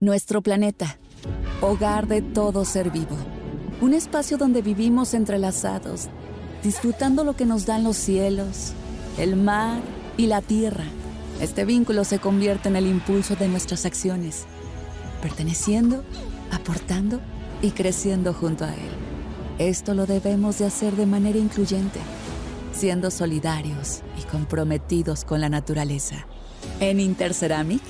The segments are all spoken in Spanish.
Nuestro planeta hogar de todo ser vivo. Un espacio donde vivimos entrelazados, disfrutando lo que nos dan los cielos, el mar y la tierra. Este vínculo se convierte en el impulso de nuestras acciones, perteneciendo, aportando y creciendo junto a él. Esto lo debemos de hacer de manera incluyente, siendo solidarios y comprometidos con la naturaleza. En Interceramic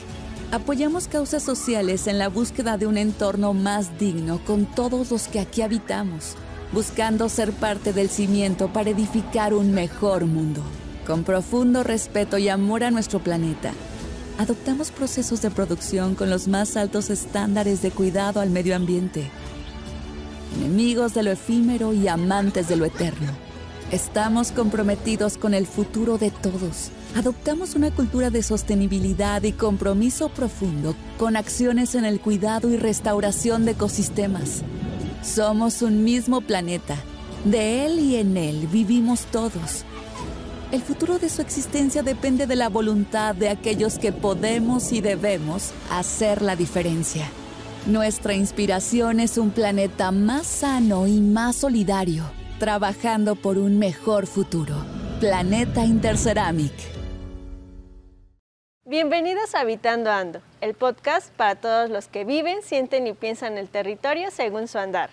Apoyamos causas sociales en la búsqueda de un entorno más digno con todos los que aquí habitamos, buscando ser parte del cimiento para edificar un mejor mundo. Con profundo respeto y amor a nuestro planeta, adoptamos procesos de producción con los más altos estándares de cuidado al medio ambiente. Enemigos de lo efímero y amantes de lo eterno. Estamos comprometidos con el futuro de todos adoptamos una cultura de sostenibilidad y compromiso profundo con acciones en el cuidado y restauración de ecosistemas. Somos un mismo planeta. De él y en él vivimos todos. El futuro de su existencia depende de la voluntad de aquellos que podemos y debemos hacer la diferencia. Nuestra inspiración es un planeta más sano y más solidario, trabajando por un mejor futuro. Planeta Interceramic. Bienvenidos a Habitando Ando, el podcast para todos los que viven, sienten y piensan el territorio según su andar.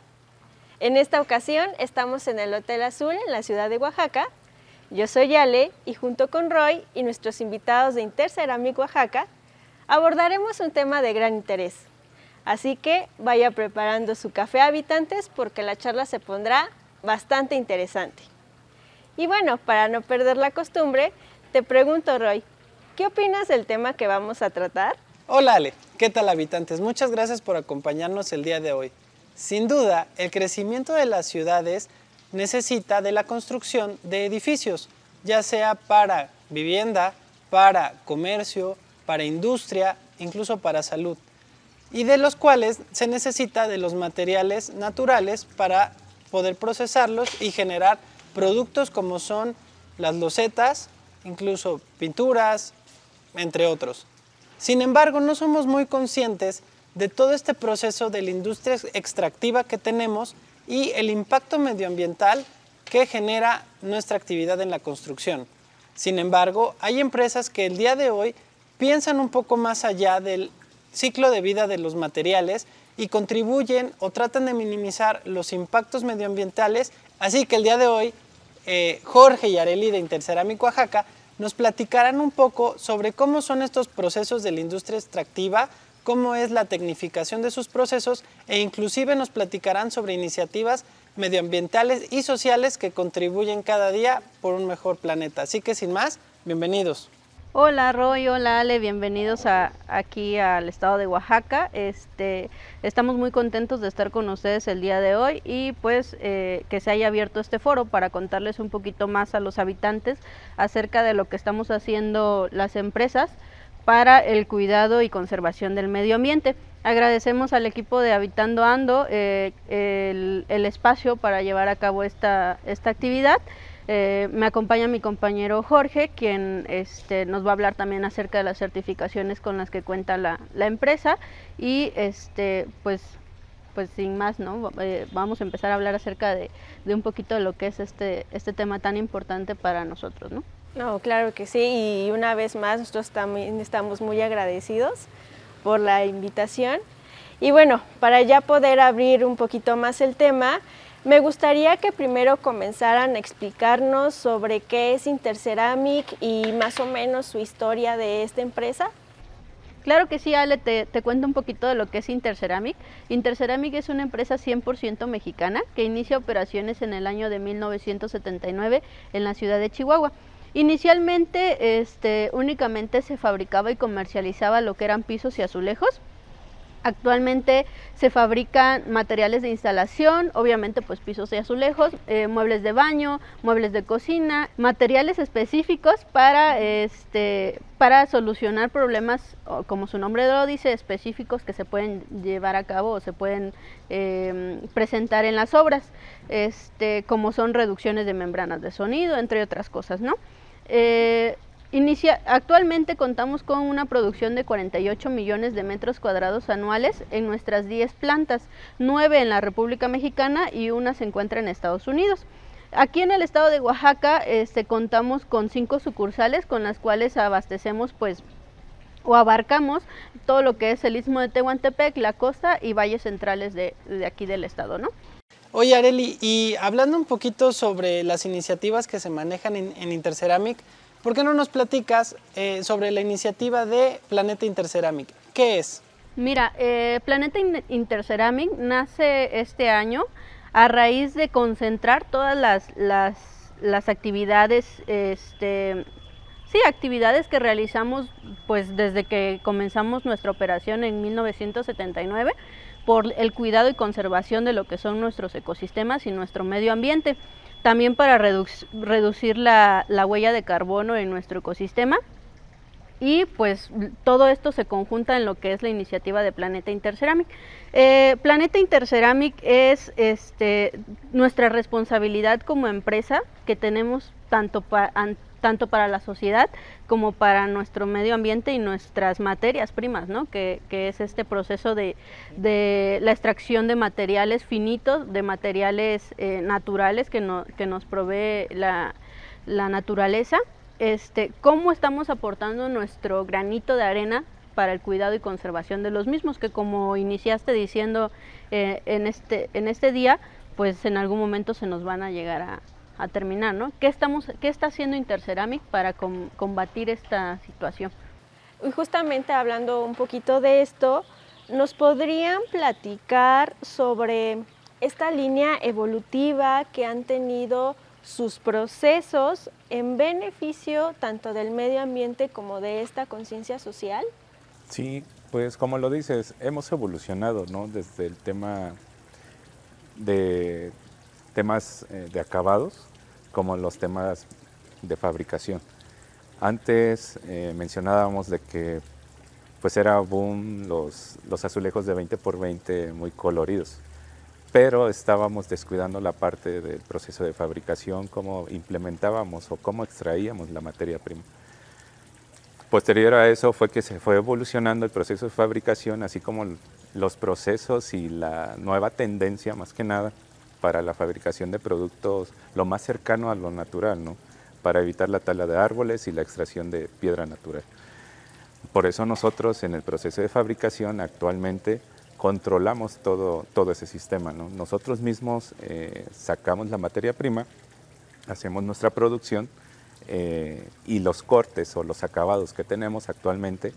En esta ocasión estamos en el Hotel Azul en la ciudad de Oaxaca. Yo soy Ale y junto con Roy y nuestros invitados de Interceramic Oaxaca abordaremos un tema de gran interés. Así que vaya preparando su café habitantes porque la charla se pondrá bastante interesante. Y bueno, para no perder la costumbre, te pregunto Roy, ¿Qué opinas del tema que vamos a tratar? Hola Ale, ¿qué tal habitantes? Muchas gracias por acompañarnos el día de hoy. Sin duda, el crecimiento de las ciudades necesita de la construcción de edificios, ya sea para vivienda, para comercio, para industria, incluso para salud, y de los cuales se necesita de los materiales naturales para poder procesarlos y generar productos como son las losetas, incluso pinturas, entre otros. Sin embargo, no somos muy conscientes de todo este proceso de la industria extractiva que tenemos y el impacto medioambiental que genera nuestra actividad en la construcción. Sin embargo, hay empresas que el día de hoy piensan un poco más allá del ciclo de vida de los materiales y contribuyen o tratan de minimizar los impactos medioambientales. Así que el día de hoy, eh, Jorge y Areli de Intercerámica Oaxaca nos platicarán un poco sobre cómo son estos procesos de la industria extractiva, cómo es la tecnificación de sus procesos e inclusive nos platicarán sobre iniciativas medioambientales y sociales que contribuyen cada día por un mejor planeta. Así que sin más, bienvenidos. Hola Roy, hola Ale, bienvenidos a, aquí al estado de Oaxaca. Este, estamos muy contentos de estar con ustedes el día de hoy y pues eh, que se haya abierto este foro para contarles un poquito más a los habitantes acerca de lo que estamos haciendo las empresas para el cuidado y conservación del medio ambiente. Agradecemos al equipo de Habitando Ando eh, el, espacio para llevar a cabo esta, esta actividad. Eh, me acompaña mi compañero Jorge, quien este, nos va a hablar también acerca de las certificaciones con las que cuenta la, empresa y este, pues, pues sin más. Eh, vamos a empezar a hablar acerca de, un poquito de lo que es este, este tema tan importante para nosotros, ¿no? No, claro que sí, y una vez más nosotros también estamos muy agradecidos por la invitación. Y bueno, para ya poder abrir un poquito más el tema, Me gustaría que primero comenzaran a explicarnos sobre qué es Interceramic y más o menos su historia de esta empresa. Claro que sí, Ale, te, cuento un poquito de lo que es Interceramic. Interceramic es una empresa 100% mexicana que inicia operaciones en el año de 1979 en la ciudad de Chihuahua. Inicialmente este, únicamente se fabricaba y comercializaba lo que eran pisos y azulejos Actualmente se fabrican materiales de instalación, obviamente pues pisos y azulejos, eh, muebles de baño, muebles de cocina, materiales específicos para, este, para solucionar problemas, como su nombre lo dice, específicos que se pueden llevar a cabo o se pueden em, presentar en las obras, este, como son reducciones de membranas de sonido, entre otras cosas, ¿no? Eh, Actualmente contamos con una producción de 48 millones de metros cuadrados anuales en nuestras 10 plantas, 9 en la República Mexicana y una se encuentra en Estados Unidos. Aquí en el estado de Oaxaca este, contamos con 5 sucursales con las cuales abastecemos pues o abarcamos todo lo que es el istmo de Tehuantepec, la costa y valles centrales de, aquí del estado, ¿no? Oye Areli, y hablando un poquito sobre las iniciativas que se manejan en Interceramic, ¿Por qué no nos platicas eh, sobre la iniciativa de Planeta Interceramic? ¿Qué es? Mira, eh, Planeta Interceramic nace este año a raíz de concentrar todas las, las, actividades, este, sí, actividades que realizamos pues desde que comenzamos nuestra operación en 1979 por el cuidado y conservación de lo que son nuestros ecosistemas y nuestro medio ambiente también para reducir la, huella de carbono en nuestro ecosistema. Y pues todo esto se conjunta en lo que es la iniciativa de Planeta Interceramic. Eh, Planeta Interceramic es este, nuestra responsabilidad como empresa que tenemos tanto para tanto para la sociedad como para nuestro medio ambiente y nuestras materias primas, ¿no? que, es este proceso de, la extracción de materiales finitos, de materiales eh, naturales que, que, nos provee la, naturaleza. Este, ¿Cómo estamos aportando nuestro granito de arena para el cuidado y conservación de los mismos, que como iniciaste diciendo eh, en, este, en este día, pues en algún momento se nos van a llegar a, a terminar, ¿no? ¿Qué, estamos, qué está haciendo Interceramic para combatir esta situación? Y justamente hablando un poquito de esto, ¿nos podrían platicar sobre esta línea evolutiva que han tenido sus procesos en beneficio tanto del medio ambiente como de esta conciencia social? Sí, pues como lo dices, hemos evolucionado, ¿no? Desde el tema de temas eh, de acabados como los temas de fabricación. Antes eh, mencionábamos de que pues era boom los, los azulejos de 20 por 20 muy coloridos, pero estábamos descuidando la parte del proceso de fabricación, cómo implementábamos o cómo extraíamos la materia prima. Posterior a eso fue que se fue evolucionando el proceso de fabricación, así como los procesos y la nueva tendencia más que nada para la fabricación de productos lo más cercano a lo natural, ¿no? para evitar la tala de árboles y la extracción de piedra natural. Por eso nosotros en el proceso de fabricación actualmente controlamos todo, todo ese sistema. ¿no? Nosotros mismos eh, sacamos la materia prima, hacemos nuestra producción eh, y los cortes o los acabados que tenemos actualmente,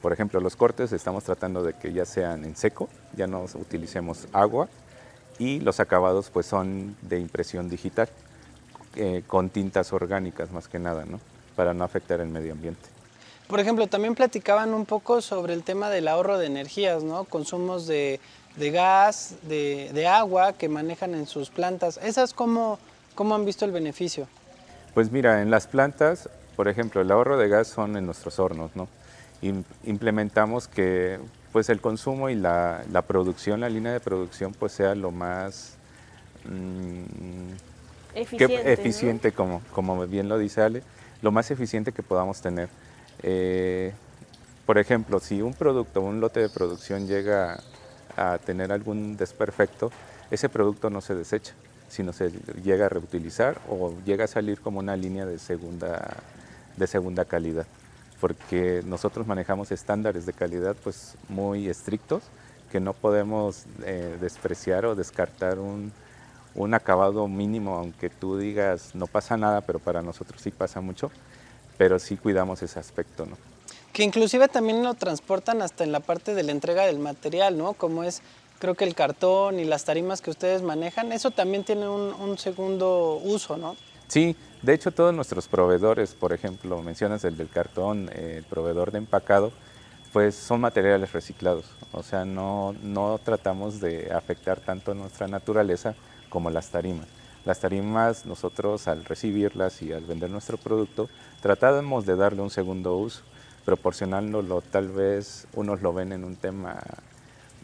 por ejemplo, los cortes estamos tratando de que ya sean en seco, ya no utilicemos agua y los acabados pues son de impresión digital, eh, con tintas orgánicas más que nada, ¿no? para no afectar el medio ambiente. Por ejemplo, también platicaban un poco sobre el tema del ahorro de energías, ¿no? consumos de, gas, de, agua que manejan en sus plantas. ¿Esas cómo, cómo han visto el beneficio? Pues mira, en las plantas, por ejemplo, el ahorro de gas son en nuestros hornos, ¿no? Implementamos que pues el consumo y la, producción, la línea de producción, pues sea lo más mm, eficiente, como, como bien lo dice Ale, lo más eficiente que podamos tener. Eh, por ejemplo, si un producto, un lote de producción llega a tener algún desperfecto, ese producto no se desecha, sino se llega a reutilizar o llega a salir como una línea de segunda, de segunda calidad porque nosotros manejamos estándares de calidad pues muy estrictos que no podemos eh, despreciar o descartar un, un acabado mínimo, aunque tú digas no pasa nada, pero para nosotros sí pasa mucho, pero sí cuidamos ese aspecto, ¿no? Que inclusive también lo transportan hasta en la parte de la entrega del material, ¿no? Como es, creo que el cartón y las tarimas que ustedes manejan, eso también tiene un, segundo uso, ¿no? Sí, de hecho todos nuestros proveedores, por ejemplo, mencionas el del cartón, el proveedor de empacado, pues son materiales reciclados, o sea, no, no tratamos de afectar tanto nuestra naturaleza como las tarimas. Las tarimas nosotros al recibirlas y al vender nuestro producto tratamos de darle un segundo uso proporcionándolo tal vez unos lo ven en un tema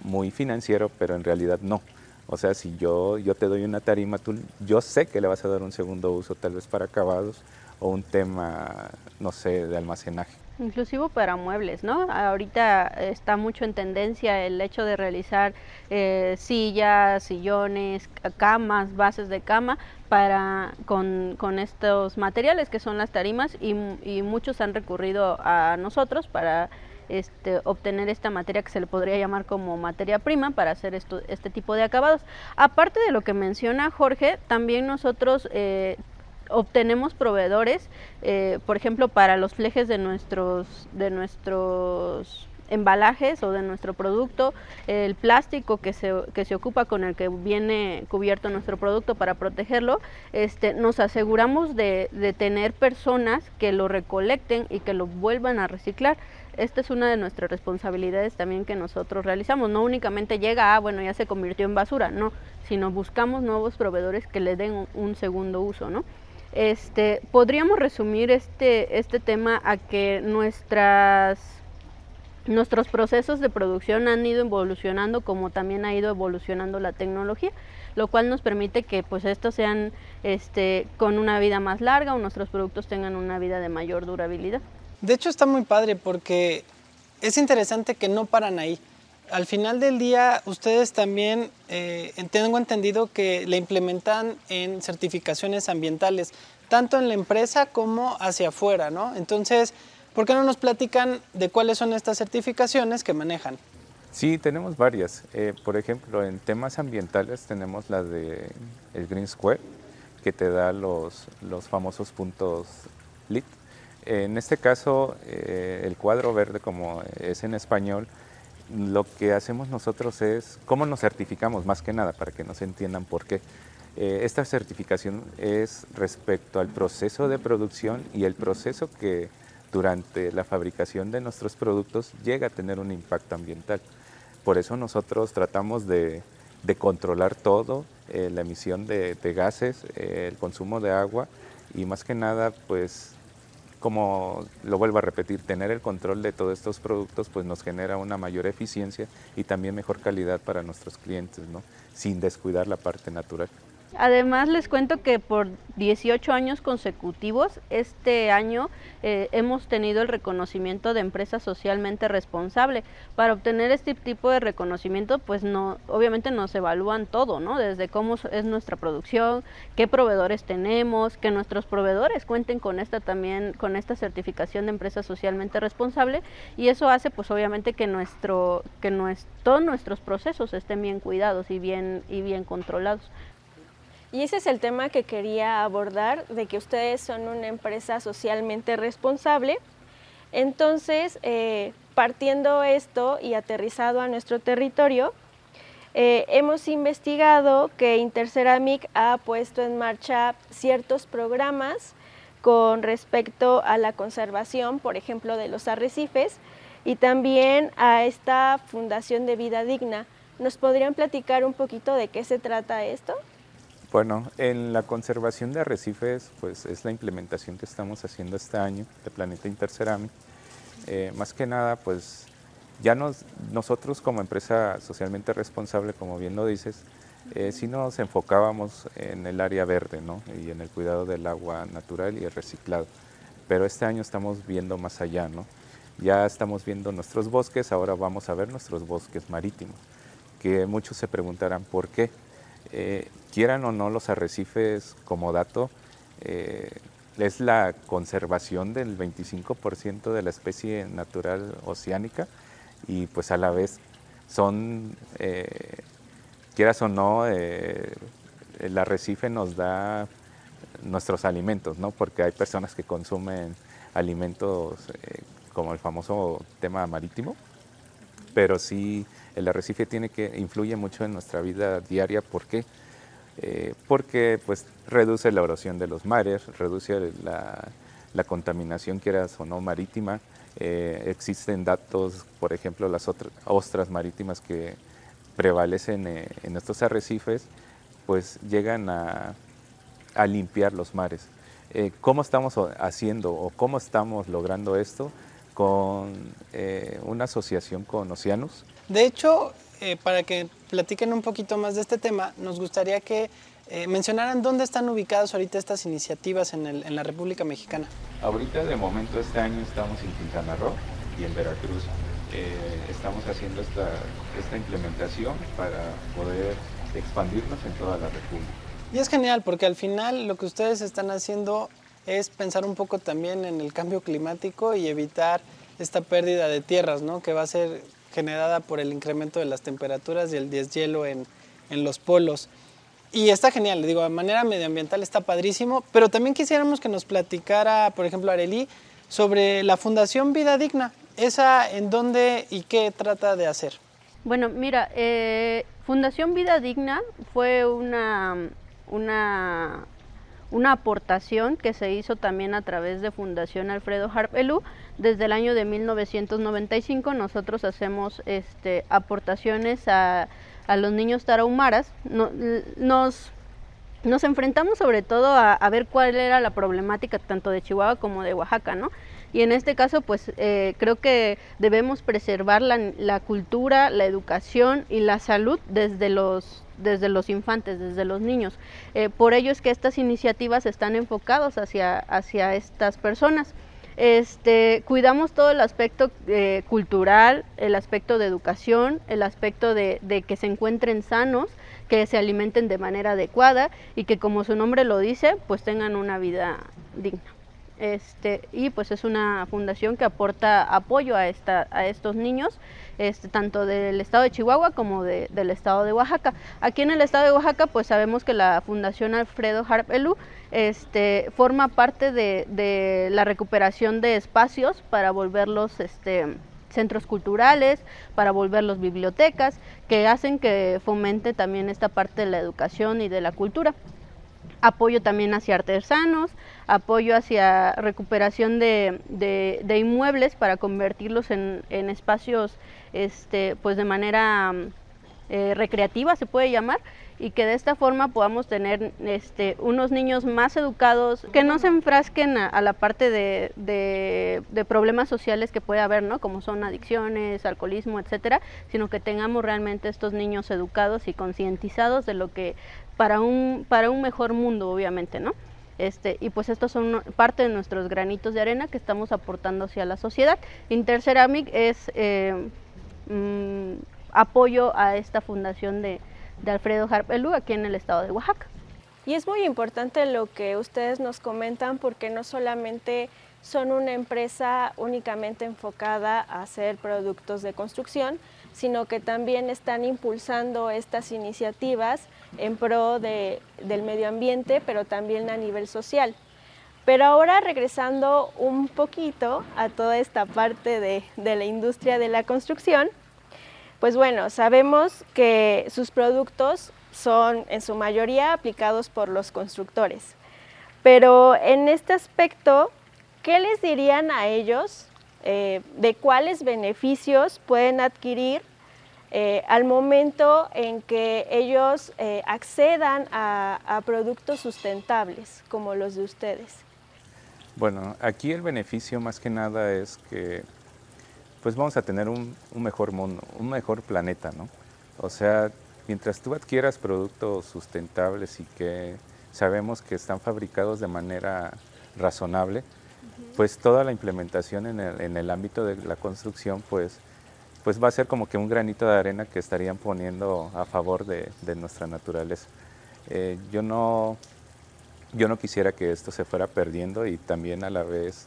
muy financiero, pero en realidad no. O sea, si yo, yo te doy una tarima, tú, yo sé que le vas a dar un segundo uso, tal vez para acabados o un tema, no sé, de almacenaje. Inclusive para muebles, ¿no? Ahorita está mucho en tendencia el hecho de realizar eh, sillas, sillones, camas, bases de cama para con, con, estos materiales que son las tarimas y, y, muchos han recurrido a nosotros para este, obtener esta materia que se le podría llamar como materia prima para hacer este tipo de acabados. Aparte de lo que menciona Jorge, también nosotros eh, obtenemos proveedores, eh, por ejemplo, para los flejes de nuestros, de nuestros embalajes o de nuestro producto, el plástico que se, que se ocupa con el que viene cubierto nuestro producto para protegerlo, este, nos aseguramos de, de tener personas que lo recolecten y que lo vuelvan a reciclar esta es una de nuestras responsabilidades también que nosotros realizamos. No únicamente llega, ah, bueno, ya se convirtió en basura, no, sino buscamos nuevos proveedores que le den un, un segundo uso, ¿no? Este, podríamos resumir este, este tema a que nuestras, nuestros procesos de producción han ido evolucionando como también ha ido evolucionando la tecnología, lo cual nos permite que pues estos sean este, con una vida más larga o nuestros productos tengan una vida de mayor durabilidad. De hecho está muy padre porque es interesante que no paran ahí al final del día, ustedes también, eh, tengo entendido que le implementan en certificaciones ambientales, tanto en la empresa como hacia afuera, ¿no? Entonces, ¿por qué no nos platican de cuáles son estas certificaciones que manejan? Sí, tenemos varias. Eh, por ejemplo, en temas ambientales tenemos la de el Green Square, que te da los, los famosos puntos LIT. En este caso, eh, el cuadro verde, como es en español, lo que hacemos nosotros es, ¿cómo nos certificamos? Más que nada, para que nos entiendan por qué. Eh, esta certificación es respecto al proceso de producción y el proceso que durante la fabricación de nuestros productos llega a tener un impacto ambiental. Por eso nosotros tratamos de, controlar todo, eh, la emisión de, gases, eh, el consumo de agua y más que nada pues como lo vuelvo a repetir, tener el control de todos estos productos pues nos genera una mayor eficiencia y también mejor calidad para nuestros clientes, ¿no? sin descuidar la parte natural. Además les cuento que por 18 años consecutivos, este año eh, hemos tenido el reconocimiento de empresa socialmente responsable. Para obtener este tipo de reconocimiento, pues no, obviamente nos evalúan todo, ¿no? Desde cómo es nuestra producción, qué proveedores tenemos, que nuestros proveedores cuenten con esta también, con esta certificación de empresa socialmente responsable, y eso hace pues obviamente que nuestro, que todos nuestros procesos estén bien cuidados y bien, y bien controlados. Y ese es el tema que quería abordar, de que ustedes son una empresa socialmente responsable. Entonces, eh, partiendo esto y aterrizado a nuestro territorio, eh, hemos investigado que Interceramic ha puesto en marcha ciertos programas con respecto a la conservación, por ejemplo, de los arrecifes y también a esta Fundación de Vida Digna. ¿Nos podrían platicar un poquito de qué se trata esto? Bueno, en la conservación de arrecifes, pues es la implementación que estamos haciendo este año de Planeta Interceramic. Eh, más que nada, pues ya nos, nosotros como empresa socialmente responsable, como bien lo dices, eh, sí nos enfocábamos en el área verde ¿no? y en el cuidado del agua natural y el reciclado. Pero este año estamos viendo más allá, ¿no? Ya estamos viendo nuestros bosques, ahora vamos a ver nuestros bosques marítimos, que muchos se preguntarán por qué. Eh, quieran o no los arrecifes como dato, eh, es la conservación del 25% de la especie natural oceánica y pues a la vez son, eh, quieras o no, el arrecife nos da nuestros alimentos, ¿no? Porque hay personas que consumen alimentos como el famoso tema marítimo, pero sí el arrecife tiene que influye mucho en nuestra vida diaria. ¿Por qué? Eh, porque pues reduce la erosión de los mares, reduce la, contaminación, quieras o no, marítima. Eh, existen datos, por ejemplo, las ostras marítimas que prevalecen en estos arrecifes, pues llegan a, a limpiar los mares. Eh, ¿Cómo estamos haciendo o cómo estamos logrando esto? Con eh, una asociación con Océanos. De hecho, eh, para que platiquen un poquito más de este tema, nos gustaría que mencionaran dónde están ubicadas ahorita estas iniciativas en, el, en, la República Mexicana. Ahorita, de momento, este año estamos en Quintana Roo y en Veracruz. estamos haciendo esta, esta implementación para poder expandirnos en toda la República. Y es genial porque al final lo que ustedes están haciendo es pensar un poco también en el cambio climático y evitar esta pérdida de tierras, ¿no? que va a ser generada por el incremento de las temperaturas y el deshielo en, en los polos. Y está genial, digo, de manera medioambiental está padrísimo, pero también quisiéramos que nos platicara, por ejemplo, Areli, sobre la Fundación Vida Digna. ¿Esa en dónde y qué trata de hacer? Bueno, mira, eh, Fundación Vida Digna fue una una, una aportación que se hizo también a través de Fundación Alfredo Harpelú. Desde el año de 1995 nosotros hacemos este, aportaciones a, a los niños tarahumaras. nos, nos enfrentamos sobre todo a, a, ver cuál era la problemática tanto de Chihuahua como de Oaxaca, ¿no? Y en este caso, pues eh, creo que debemos preservar la, la cultura, la educación y la salud desde los desde los infantes, desde los niños. Eh, por ello es que estas iniciativas están enfocadas hacia, hacia estas personas. Este, cuidamos todo el aspecto eh, cultural, el aspecto de educación, el aspecto de, de, que se encuentren sanos, que se alimenten de manera adecuada y que como su nombre lo dice, pues tengan una vida digna. Este, y pues es una fundación que aporta apoyo a, esta, a estos niños, este, tanto del estado de Chihuahua como del estado de Oaxaca. Aquí en el estado de Oaxaca pues sabemos que la Fundación Alfredo Harpelú este, forma parte de, la recuperación de espacios para volverlos este, centros culturales, para volverlos bibliotecas, que hacen que fomente también esta parte de la educación y de la cultura apoyo también hacia artesanos, apoyo hacia recuperación de, de, inmuebles para convertirlos en, en, espacios este, pues de manera eh, recreativa, se puede llamar, y que de esta forma podamos tener este, unos niños más educados, que no se enfrasquen a, la parte de, de, problemas sociales que puede haber, ¿no? como son adicciones, alcoholismo, etcétera, sino que tengamos realmente estos niños educados y concientizados de lo que para un, para un mejor mundo, obviamente, ¿no? Este, y pues estos son parte de nuestros granitos de arena que estamos aportando hacia la sociedad. Interceramic es eh, mm, apoyo a esta fundación de, de Alfredo Harpelú aquí en el estado de Oaxaca. Y es muy importante lo que ustedes nos comentan porque no solamente son una empresa únicamente enfocada a hacer productos de construcción, sino que también están impulsando estas iniciativas en pro de, del medio ambiente, pero también a nivel social. Pero ahora regresando un poquito a toda esta parte de, de la industria de la construcción, pues bueno, sabemos que sus productos son en su mayoría aplicados por los constructores. Pero en este aspecto, ¿qué les dirían a ellos eh, de cuáles beneficios pueden adquirir eh, al momento en que ellos eh, accedan a, a, productos sustentables como los de ustedes? Bueno, aquí el beneficio más que nada es que pues vamos a tener un, un mejor mundo, un mejor planeta, ¿no? O sea, mientras tú adquieras productos sustentables y que sabemos que están fabricados de manera razonable, pues toda la implementación en el, en el, ámbito de la construcción, pues, pues va a ser como que un granito de arena que estarían poniendo a favor de, de nuestra naturaleza. Eh, yo, no, yo no quisiera que esto se fuera perdiendo y también a la vez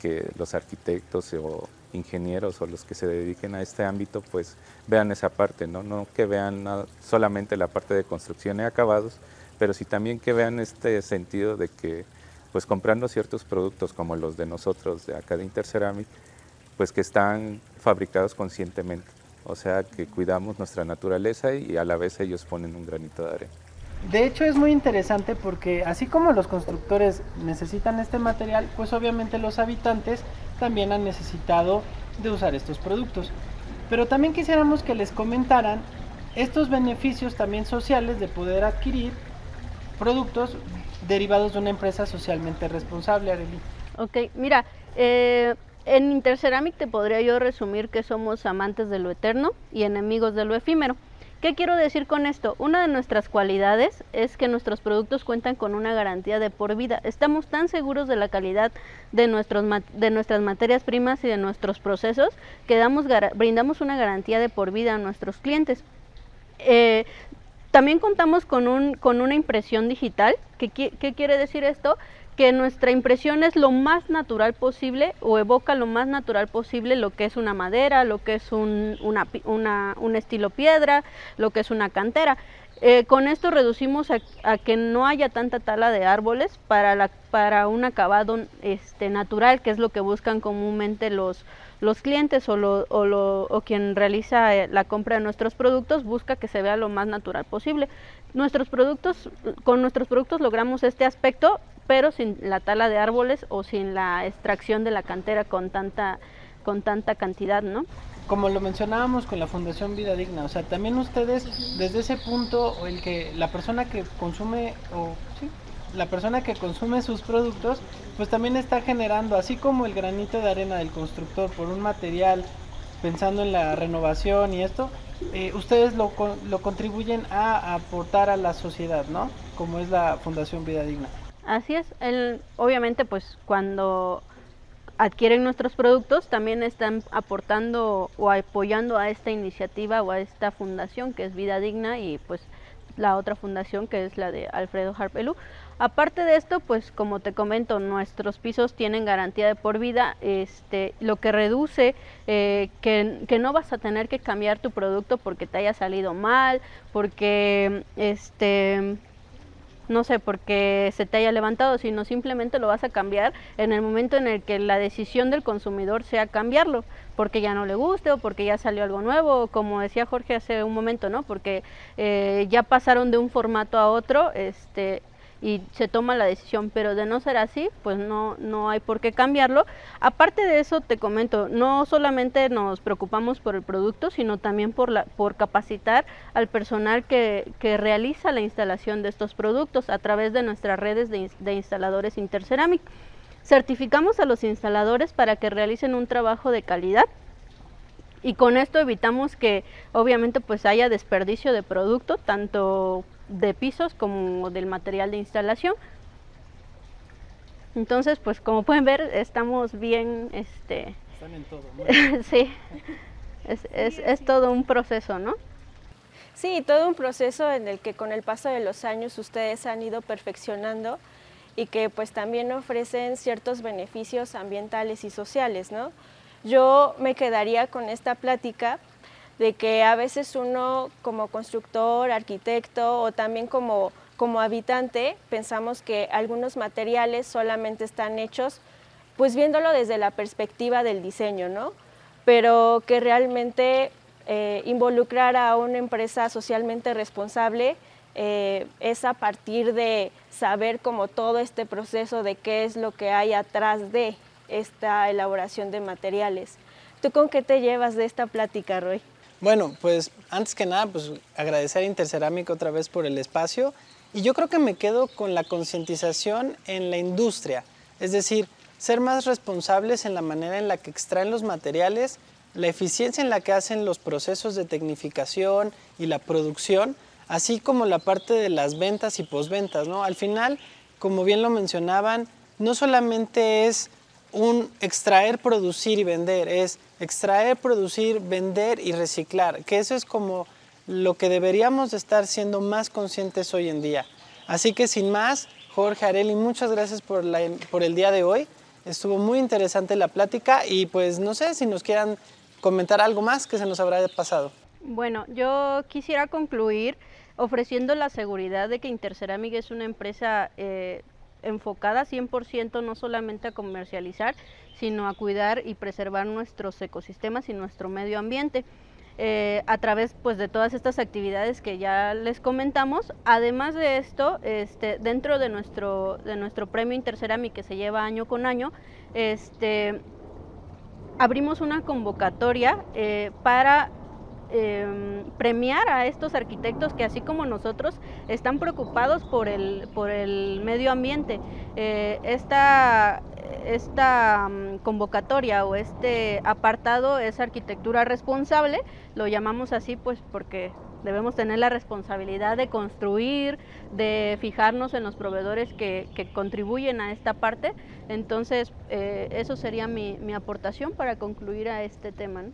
que los arquitectos o ingenieros o los que se dediquen a este ámbito pues vean esa parte, no, no que vean solamente la parte de construcción y acabados, pero sí también que vean este sentido de que pues comprando ciertos productos como los de nosotros de acá de Interceramic, pues que están fabricados conscientemente, o sea que cuidamos nuestra naturaleza y a la vez ellos ponen un granito de arena. De hecho es muy interesante porque así como los constructores necesitan este material, pues obviamente los habitantes también han necesitado de usar estos productos. Pero también quisiéramos que les comentaran estos beneficios también sociales de poder adquirir productos derivados de una empresa socialmente responsable, Arely. Ok, mira, eh, en Interceramic te podría yo resumir que somos amantes de lo eterno y enemigos de lo efímero. ¿Qué quiero decir con esto? Una de nuestras cualidades es que nuestros productos cuentan con una garantía de por vida. Estamos tan seguros de la calidad de, nuestros, de nuestras materias primas y de nuestros procesos que damos, brindamos una garantía de por vida a nuestros clientes. Eh, también contamos con, un, con una impresión digital. ¿Qué, ¿Qué quiere decir esto? Que nuestra impresión es lo más natural posible o evoca lo más natural posible lo que es una madera, lo que es un, un estilo piedra, lo que es una cantera. Eh, con esto reducimos a, que no haya tanta tala de árboles para, la, para un acabado este, natural, que es lo que buscan comúnmente los, los clientes o, lo, o, lo, o quien realiza eh, la compra de nuestros productos busca que se vea lo más natural posible. Nuestros productos, con nuestros productos logramos este aspecto pero sin la tala de árboles o sin la extracción de la cantera con tanta, con tanta cantidad, ¿no? Como lo mencionábamos con la Fundación Vida Digna, o sea, también ustedes desde ese punto, el que la persona que consume, o sí, la persona que consume sus productos, pues también está generando, así como el granito de arena del constructor por un material, pensando en la renovación y esto, eh, ustedes lo, lo contribuyen a aportar a la sociedad, ¿no? Como es la Fundación Vida Digna. Así es, obviamente pues cuando adquieren nuestros productos también están aportando o apoyando a esta iniciativa o a esta fundación que es Vida Digna y pues la otra fundación que es la de Alfredo Harpelú. Aparte de esto, pues como te comento, nuestros pisos tienen garantía de por vida, este, lo que reduce eh, que, que, no vas a tener que cambiar tu producto porque te haya salido mal, porque este no sé, porque se te haya levantado, sino simplemente lo vas a cambiar en el momento en el que la decisión del consumidor sea cambiarlo, porque ya no le guste o porque ya salió algo nuevo, como decía Jorge hace un momento, ¿no? Porque eh, ya pasaron de un formato a otro, este, y se toma la decisión, pero de no ser así, pues no, no hay por qué cambiarlo. Aparte de eso, te comento, no solamente nos preocupamos por el producto, sino también por, la, por capacitar al personal que, que realiza la instalación de estos productos a través de nuestras redes de, de instaladores Interceramic. Certificamos a los instaladores para que realicen un trabajo de calidad y con esto evitamos que obviamente pues haya desperdicio de producto, tanto de pisos como del material de instalación. Entonces, pues como pueden ver, estamos bien, este... Están en todo, sí, es, es, es todo un proceso, ¿no? Sí, todo un proceso en el que con el paso de los años ustedes han ido perfeccionando y que pues también ofrecen ciertos beneficios ambientales y sociales, ¿no? Yo me quedaría con esta plática de que a veces uno como constructor, arquitecto o también como, como habitante pensamos que algunos materiales solamente están hechos pues viéndolo desde la perspectiva del diseño, ¿no? Pero que realmente eh, involucrar a una empresa socialmente responsable eh, es a partir de saber como todo este proceso de qué es lo que hay atrás de esta elaboración de materiales. ¿Tú con qué te llevas de esta plática, Roy? Bueno, pues antes que nada, pues agradecer a Intercerámica otra vez por el espacio y yo creo que me quedo con la concientización en la industria, es decir, ser más responsables en la manera en la que extraen los materiales, la eficiencia en la que hacen los procesos de tecnificación y la producción, así como la parte de las ventas y posventas, ¿no? Al final, como bien lo mencionaban, no solamente es un extraer, producir y vender, es extraer, producir, vender y reciclar, que eso es como lo que deberíamos de estar siendo más conscientes hoy en día. Así que sin más, Jorge Areli, muchas gracias por, la, por el día de hoy. Estuvo muy interesante la plática y pues no sé si nos quieran comentar algo más que se nos habrá pasado. Bueno, yo quisiera concluir ofreciendo la seguridad de que Interceramic es una empresa eh, enfocada 100% no solamente a comercializar, sino a cuidar y preservar nuestros ecosistemas y nuestro medio ambiente. Eh, a través pues, de todas estas actividades que ya les comentamos. Además de esto, este, dentro de nuestro, de nuestro premio Intercerami que se lleva año con año, este, abrimos una convocatoria eh, para em, premiar a estos arquitectos que así como nosotros están preocupados por el, por el medio ambiente. Eh, esta, esta mm, convocatoria o este apartado es arquitectura responsable, lo llamamos así pues porque debemos tener la responsabilidad de construir, de fijarnos en los proveedores que, contribuyen a esta parte. Entonces, eh, eso sería mi, aportación para concluir a este tema.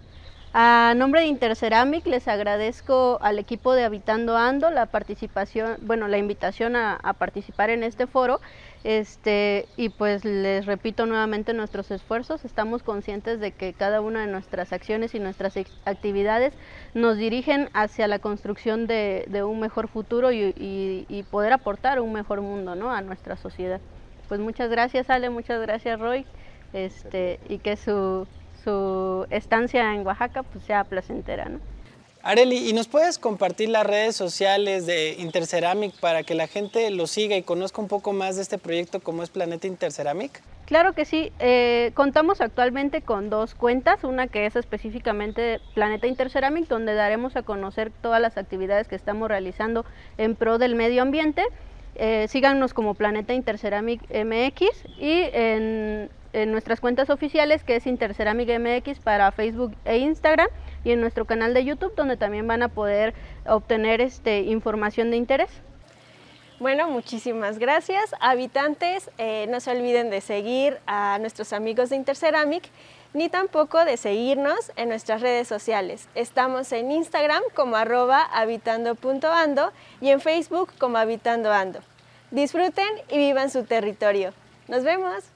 A nombre de Interceramic les agradezco al equipo de Habitando Ando la participación, bueno, la invitación a, participar en este foro. Este, y pues les repito nuevamente nuestros esfuerzos. Estamos conscientes de que cada una de nuestras acciones y nuestras actividades nos dirigen hacia la construcción de, un mejor futuro y, poder aportar un mejor mundo ¿no? a nuestra sociedad. Pues muchas gracias Ale, muchas gracias Roy, este, y que su su estancia en Oaxaca pues sea placentera, ¿no? Areli, ¿y nos puedes compartir las redes sociales de Interceramic para que la gente lo siga y conozca un poco más de este proyecto como es Planeta Interceramic? Claro que sí, eh, contamos actualmente con dos cuentas, una que es específicamente Planeta Interceramic, donde daremos a conocer todas las actividades que estamos realizando en pro del medio ambiente. Eh, síganos como Planeta Interceramic MX y en en nuestras cuentas oficiales que es Interceramic MX para Facebook e Instagram y en nuestro canal de YouTube donde también van a poder obtener este, información de interés. Bueno, muchísimas gracias. Habitantes, eh, no se olviden de seguir a nuestros amigos de Interceramic ni tampoco de seguirnos en nuestras redes sociales. Estamos en Instagram como arroba habitando.ando y en Facebook como habitando.ando. Disfruten y vivan su territorio. Nos vemos.